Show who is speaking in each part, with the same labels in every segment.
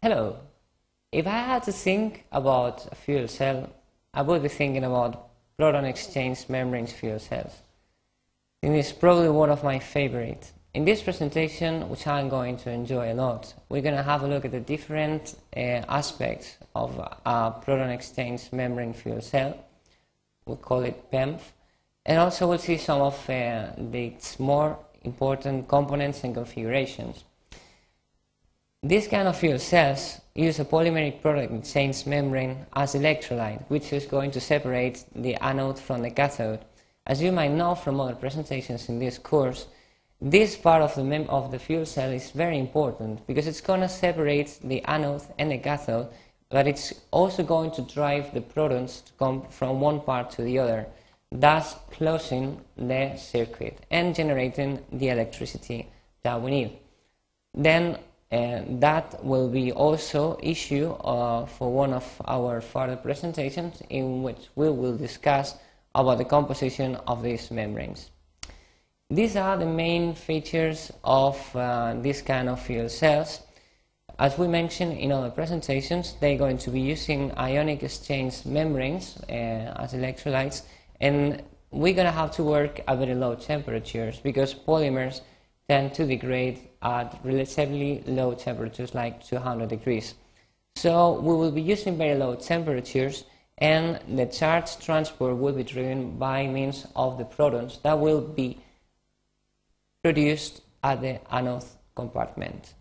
Speaker 1: Hello. If I had to think about a fuel cell, I would be thinking about proton exchange membranes fuel cells. It is probably one of my favorite. In this presentation, which I'm going to enjoy a lot, we're going to have a look at the different uh, aspects of a proton exchange membrane fuel cell. We call it PEMF. And also we'll see some of uh, its more important components and configurations. These kind of fuel cells use a polymeric proton exchange membrane as electrolyte, which is going to separate the anode from the cathode. As you might know from other presentations in this course, this part of the, of the fuel cell is very important because it's going to separate the anode and the cathode, but it's also going to drive the protons to come from one part to the other, thus closing the circuit and generating the electricity that we need. Then and that will be also issue uh, for one of our further presentations in which we will discuss about the composition of these membranes. These are the main features of uh, this kind of fuel cells. As we mentioned in other presentations, they're going to be using ionic exchange membranes uh, as electrolytes and we're going to have to work at very low temperatures because polymers tend to degrade at relatively low temperatures like 200 degrees. So we will be using very low temperatures and the charge transport will be driven by means of the protons that will be produced at the anode compartment.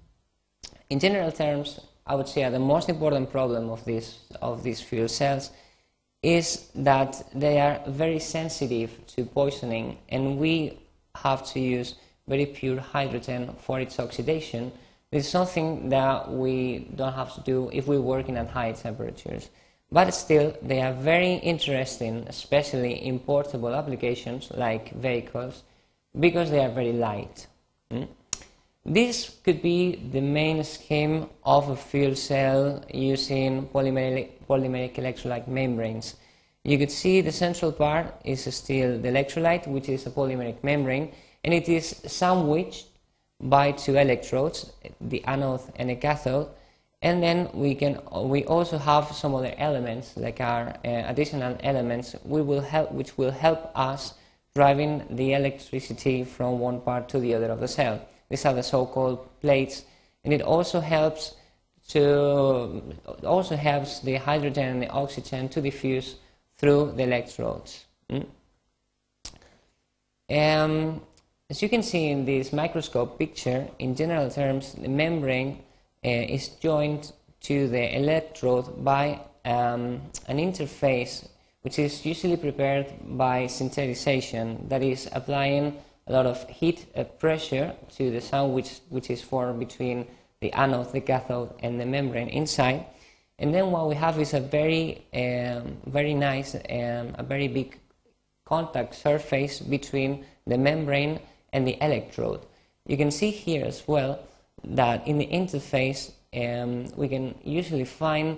Speaker 1: In general terms, I would say the most important problem of, this, of these fuel cells is that they are very sensitive to poisoning and we have to use very pure hydrogen for its oxidation. This is something that we don't have to do if we're working at high temperatures. But still, they are very interesting, especially in portable applications like vehicles, because they are very light. Mm? This could be the main scheme of a fuel cell using polymeric, polymeric electrolyte membranes. You could see the central part is still the electrolyte, which is a polymeric membrane, and it is sandwiched by two electrodes, the anode and the cathode, and then we can we also have some other elements like our uh, additional elements we will help which will help us driving the electricity from one part to the other of the cell. These are the so-called plates, and it also helps to also helps the hydrogen and the oxygen to diffuse through the electrodes. Mm? Um, as you can see in this microscope picture, in general terms, the membrane uh, is joined to the electrode by um, an interface which is usually prepared by syntheticization, that is, applying a lot of heat uh, pressure to the sandwich which is formed between the anode, the cathode, and the membrane inside. And then what we have is a very, um, very nice, um, a very big contact surface between the membrane and the electrode. You can see here as well that in the interface um, we can usually find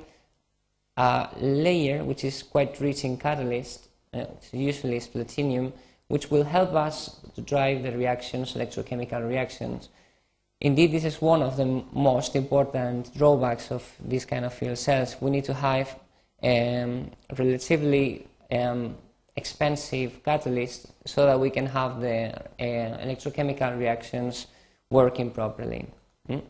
Speaker 1: a layer which is quite rich in catalyst, uh, usually is platinum, which will help us to drive the reactions, electrochemical reactions. Indeed, this is one of the most important drawbacks of this kind of fuel cells. We need to have um, relatively um, expensive catalyst so that we can have the uh, electrochemical reactions working properly. Mm?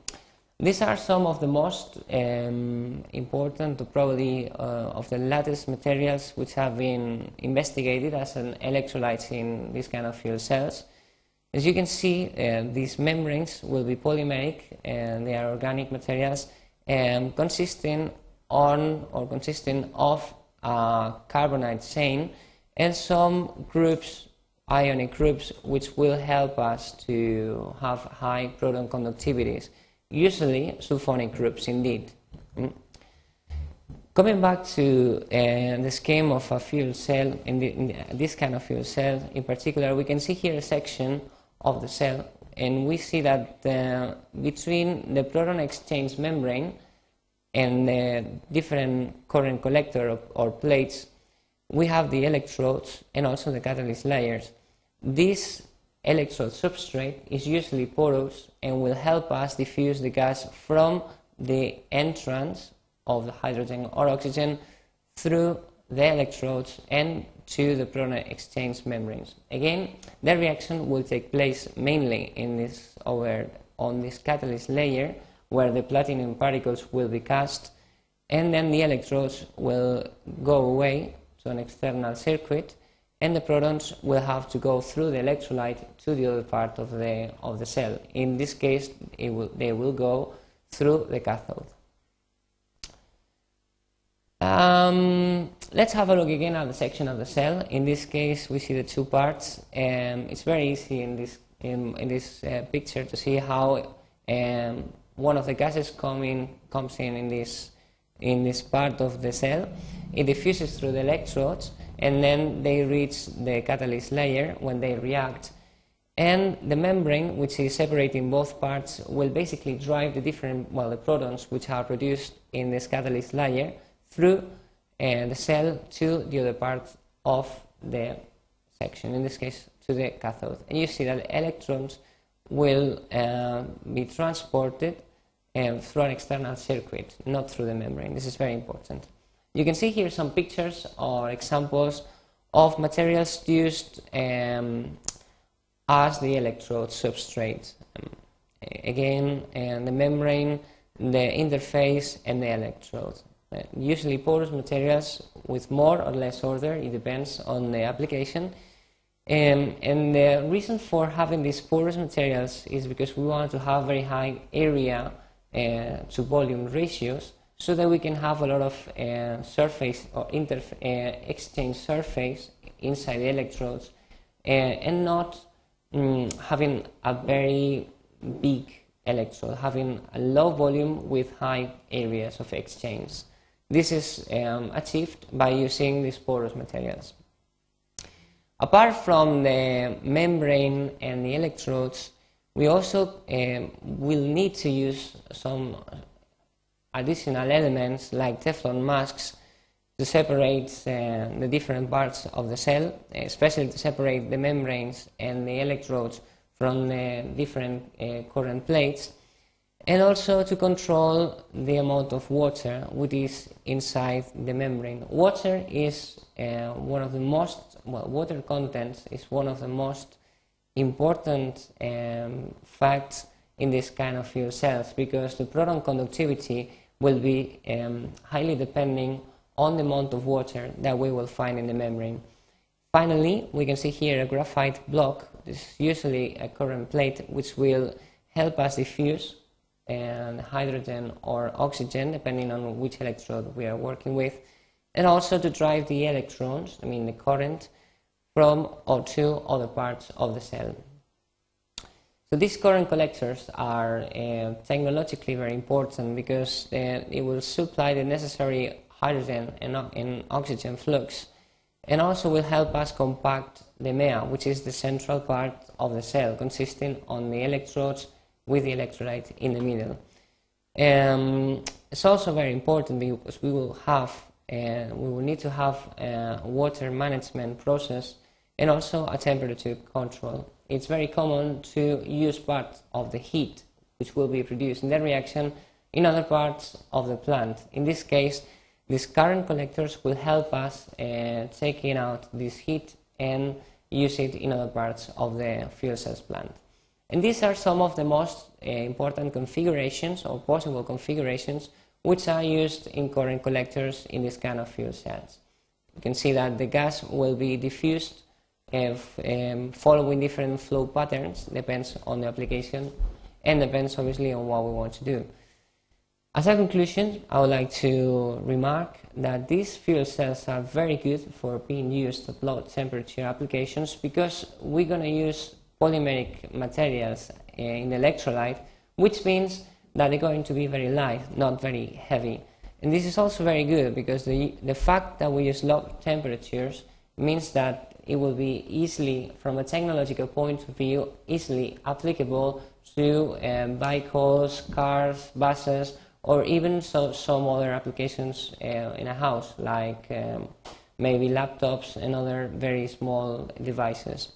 Speaker 1: These are some of the most um, important, probably, uh, of the latest materials which have been investigated as an electrolytes in this kind of fuel cells. As you can see, uh, these membranes will be polymeric and they are organic materials um, consisting on or consisting of a carbonate chain and some groups, ionic groups, which will help us to have high proton conductivities, usually sulfonic groups indeed. Mm. Coming back to uh, the scheme of a fuel cell, in, the, in, this kind of fuel cell in particular, we can see here a section of the cell, and we see that uh, between the proton exchange membrane and the different current collector or, or plates, we have the electrodes and also the catalyst layers. This electrode substrate is usually porous and will help us diffuse the gas from the entrance of the hydrogen or oxygen through the electrodes and to the proton exchange membranes. Again, the reaction will take place mainly in this over on this catalyst layer where the platinum particles will be cast and then the electrodes will go away to an external circuit and the protons will have to go through the electrolyte to the other part of the, of the cell. In this case, will, they will go through the cathode. Um, let's have a look again at the section of the cell. In this case, we see the two parts. and it's very easy in this, in, in this uh, picture to see how um, one of the gases coming, comes in in this, in this part of the cell. It diffuses through the electrodes and then they reach the catalyst layer when they react. And the membrane, which is separating both parts, will basically drive the different, well, the protons which are produced in this catalyst layer through uh, the cell to the other part of the section, in this case to the cathode. And you see that electrons will uh, be transported um, through an external circuit, not through the membrane. This is very important. You can see here some pictures or examples of materials used um, as the electrode substrate. Um, again, uh, the membrane, the interface, and the electrode. Uh, usually porous materials with more or less order, it depends on the application. Um, and the reason for having these porous materials is because we want to have very high area to volume ratios so that we can have a lot of uh, surface or interf- uh, exchange surface inside the electrodes uh, and not um, having a very big electrode, having a low volume with high areas of exchange. This is um, achieved by using these porous materials. Apart from the membrane and the electrodes, we also um, will need to use some additional elements like Teflon masks to separate uh, the different parts of the cell, especially to separate the membranes and the electrodes from the different uh, current plates, and also to control the amount of water which is inside the membrane. Water is uh, one of the most, well, water content is one of the most important um, facts in this kind of fuel cells because the proton conductivity will be um, highly depending on the amount of water that we will find in the membrane. Finally, we can see here a graphite block. This is usually a current plate which will help us diffuse and hydrogen or oxygen, depending on which electrode we are working with, and also to drive the electrons, I mean the current, from or to other parts of the cell. So these current collectors are uh, technologically very important because uh, it will supply the necessary hydrogen and, and, oxygen flux and also will help us compact the MEA, which is the central part of the cell consisting on the electrodes with the electrolyte in the middle. Um, it's also very important because we will have uh, we will need to have a water management process and also a temperature control it's very common to use part of the heat which will be produced in that reaction in other parts of the plant. In this case, these current collectors will help us uh, taking out this heat and use it in other parts of the fuel cells plant. And these are some of the most uh, important configurations or possible configurations which are used in current collectors in this kind of fuel cells. You can see that the gas will be diffused um, following different flow patterns depends on the application and depends obviously on what we want to do. As a conclusion, I would like to remark that these fuel cells are very good for being used at low temperature applications because we're going to use polymeric materials uh, in electrolyte, which means that they're going to be very light, not very heavy. And this is also very good because the, the fact that we use low temperatures means that it will be easily, from a technological point of view, easily applicable to um, vehicles, cars, buses, or even so, some other applications uh, in a house, like um, maybe laptops and other very small devices.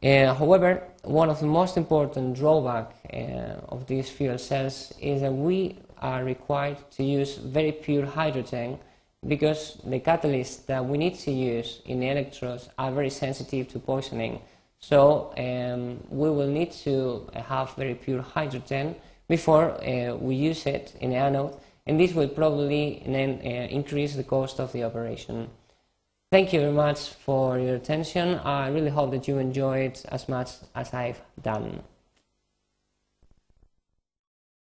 Speaker 1: Uh, however, one of the most important drawbacks uh, of these fuel cells is that we are required to use very pure hydrogen because the catalysts that we need to use in electrodes are very sensitive to poisoning. So um, we will need to have very pure hydrogen before uh, we use it in the anode, and this will probably then uh, increase the cost of the operation. Thank you very much for your attention. I really hope that you enjoyed as much as I've done.